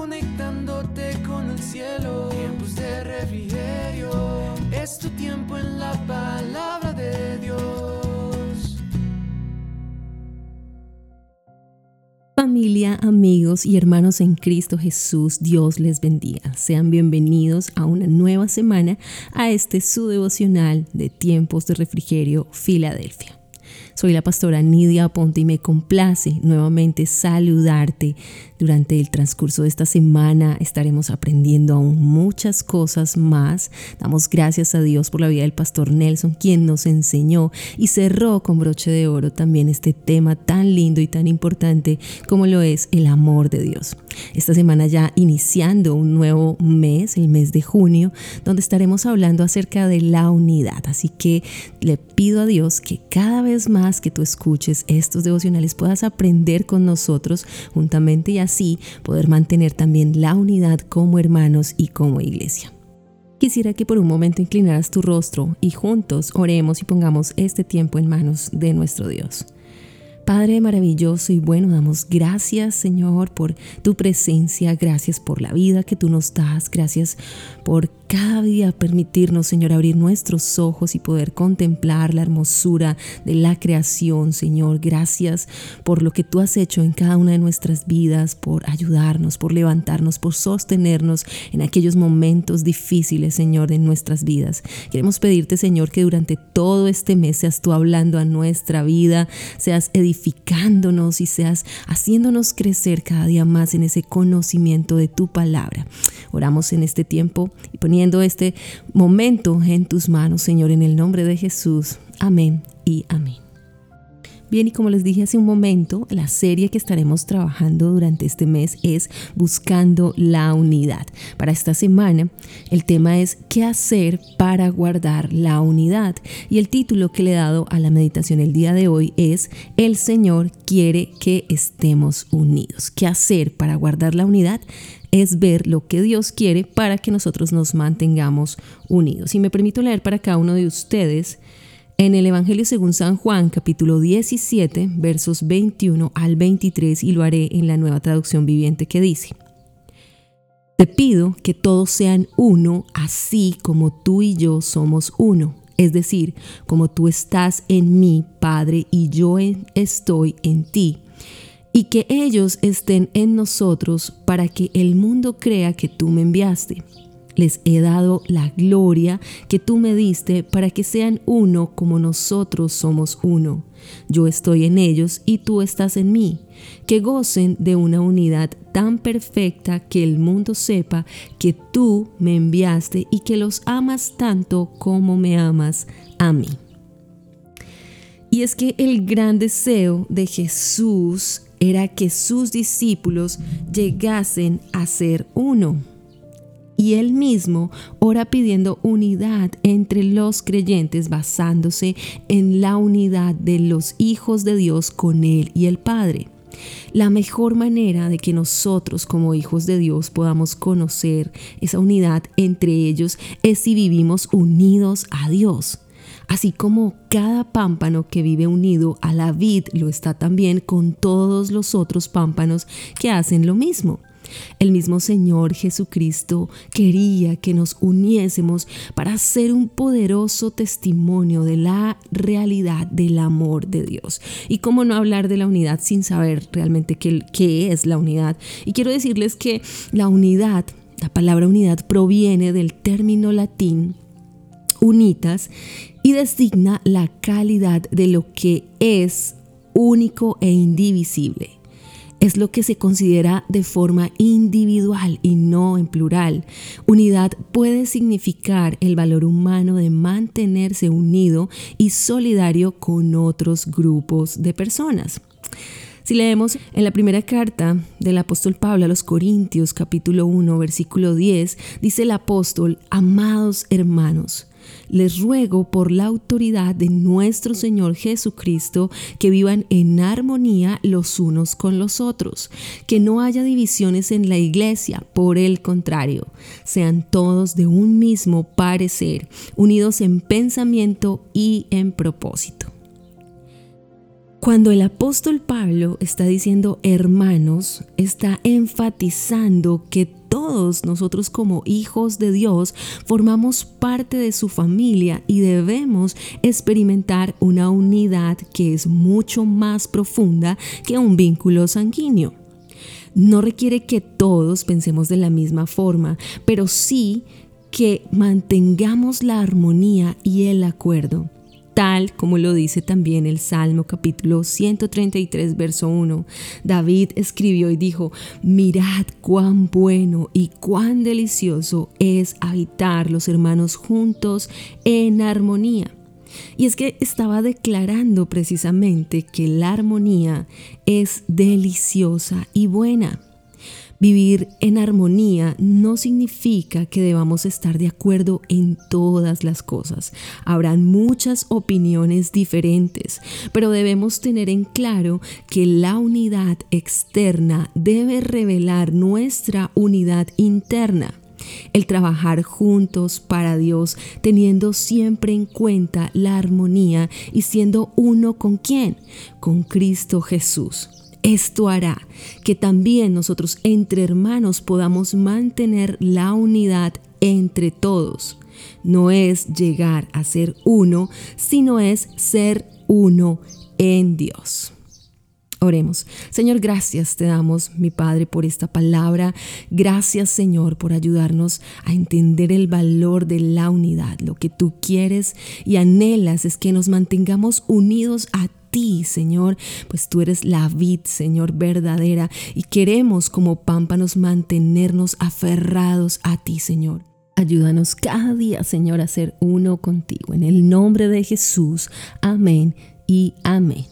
conectándote con el cielo. Tiempos de refrigerio, es tu tiempo en la palabra de Dios. Familia, amigos y hermanos en Cristo Jesús, Dios les bendiga. Sean bienvenidos a una nueva semana a este su devocional de tiempos de refrigerio Filadelfia. Soy la pastora Nidia Aponte y me complace nuevamente saludarte. Durante el transcurso de esta semana estaremos aprendiendo aún muchas cosas más. Damos gracias a Dios por la vida del pastor Nelson, quien nos enseñó y cerró con broche de oro también este tema tan lindo y tan importante como lo es el amor de Dios. Esta semana ya iniciando un nuevo mes, el mes de junio, donde estaremos hablando acerca de la unidad. Así que le pido a Dios que cada vez más que tú escuches estos devocionales puedas aprender con nosotros juntamente y así poder mantener también la unidad como hermanos y como iglesia. Quisiera que por un momento inclinaras tu rostro y juntos oremos y pongamos este tiempo en manos de nuestro Dios. Padre maravilloso y bueno, damos gracias Señor por tu presencia, gracias por la vida que tú nos das, gracias por cada día permitirnos Señor abrir nuestros ojos y poder contemplar la hermosura de la creación Señor. Gracias por lo que tú has hecho en cada una de nuestras vidas, por ayudarnos, por levantarnos, por sostenernos en aquellos momentos difíciles Señor de nuestras vidas. Queremos pedirte Señor que durante todo este mes seas tú hablando a nuestra vida, seas edificando y seas haciéndonos crecer cada día más en ese conocimiento de tu palabra. Oramos en este tiempo y poniendo este momento en tus manos, Señor, en el nombre de Jesús. Amén y amén. Bien, y como les dije hace un momento, la serie que estaremos trabajando durante este mes es Buscando la Unidad. Para esta semana, el tema es ¿Qué hacer para guardar la unidad? Y el título que le he dado a la meditación el día de hoy es El Señor quiere que estemos unidos. ¿Qué hacer para guardar la unidad? es ver lo que Dios quiere para que nosotros nos mantengamos unidos. Y me permito leer para cada uno de ustedes en el Evangelio según San Juan, capítulo 17, versos 21 al 23, y lo haré en la nueva traducción viviente que dice, Te pido que todos sean uno, así como tú y yo somos uno, es decir, como tú estás en mí, Padre, y yo estoy en ti, y que ellos estén en nosotros para que el mundo crea que tú me enviaste les he dado la gloria que tú me diste para que sean uno como nosotros somos uno. Yo estoy en ellos y tú estás en mí. Que gocen de una unidad tan perfecta que el mundo sepa que tú me enviaste y que los amas tanto como me amas a mí. Y es que el gran deseo de Jesús era que sus discípulos llegasen a ser uno y él mismo ora pidiendo unidad entre los creyentes basándose en la unidad de los hijos de Dios con él y el Padre. La mejor manera de que nosotros como hijos de Dios podamos conocer esa unidad entre ellos es si vivimos unidos a Dios. Así como cada pámpano que vive unido a la vid lo está también con todos los otros pámpanos que hacen lo mismo. El mismo Señor Jesucristo quería que nos uniésemos para hacer un poderoso testimonio de la realidad del amor de Dios. Y cómo no hablar de la unidad sin saber realmente qué, qué es la unidad. Y quiero decirles que la unidad, la palabra unidad proviene del término latín unitas y designa la calidad de lo que es único e indivisible es lo que se considera de forma individual y no en plural. Unidad puede significar el valor humano de mantenerse unido y solidario con otros grupos de personas. Si leemos en la primera carta del apóstol Pablo a los Corintios capítulo 1 versículo 10, dice el apóstol, amados hermanos, les ruego por la autoridad de nuestro Señor Jesucristo que vivan en armonía los unos con los otros, que no haya divisiones en la iglesia, por el contrario, sean todos de un mismo parecer, unidos en pensamiento y en propósito. Cuando el apóstol Pablo está diciendo hermanos, está enfatizando que todos nosotros como hijos de Dios formamos parte de su familia y debemos experimentar una unidad que es mucho más profunda que un vínculo sanguíneo. No requiere que todos pensemos de la misma forma, pero sí que mantengamos la armonía y el acuerdo tal como lo dice también el Salmo capítulo 133, verso 1. David escribió y dijo, mirad cuán bueno y cuán delicioso es habitar los hermanos juntos en armonía. Y es que estaba declarando precisamente que la armonía es deliciosa y buena. Vivir en armonía no significa que debamos estar de acuerdo en todas las cosas. Habrán muchas opiniones diferentes, pero debemos tener en claro que la unidad externa debe revelar nuestra unidad interna. El trabajar juntos para Dios, teniendo siempre en cuenta la armonía y siendo uno con quién? Con Cristo Jesús. Esto hará que también nosotros entre hermanos podamos mantener la unidad entre todos. No es llegar a ser uno, sino es ser uno en Dios. Oremos. Señor, gracias te damos, mi Padre, por esta palabra. Gracias, Señor, por ayudarnos a entender el valor de la unidad. Lo que tú quieres y anhelas es que nos mantengamos unidos a ti, Señor, pues tú eres la vid, Señor, verdadera, y queremos como pámpanos mantenernos aferrados a ti, Señor. Ayúdanos cada día, Señor, a ser uno contigo. En el nombre de Jesús. Amén y amén.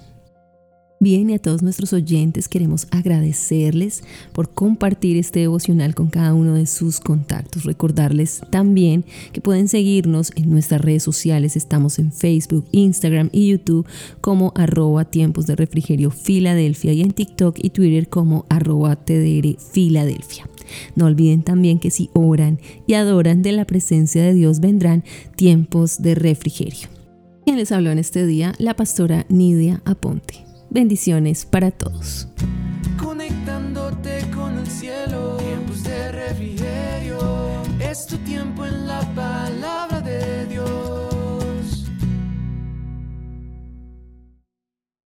Bien, y a todos nuestros oyentes queremos agradecerles por compartir este devocional con cada uno de sus contactos. Recordarles también que pueden seguirnos en nuestras redes sociales. Estamos en Facebook, Instagram y YouTube como arroba tiempos de refrigerio Filadelfia y en TikTok y Twitter como arroba TDR Filadelfia. No olviden también que si oran y adoran de la presencia de Dios vendrán tiempos de refrigerio. Quien les habló en este día, la pastora Nidia Aponte. Bendiciones para todos. Conectándote con el cielo, tiempos de refrigerio, es tu tiempo en la paz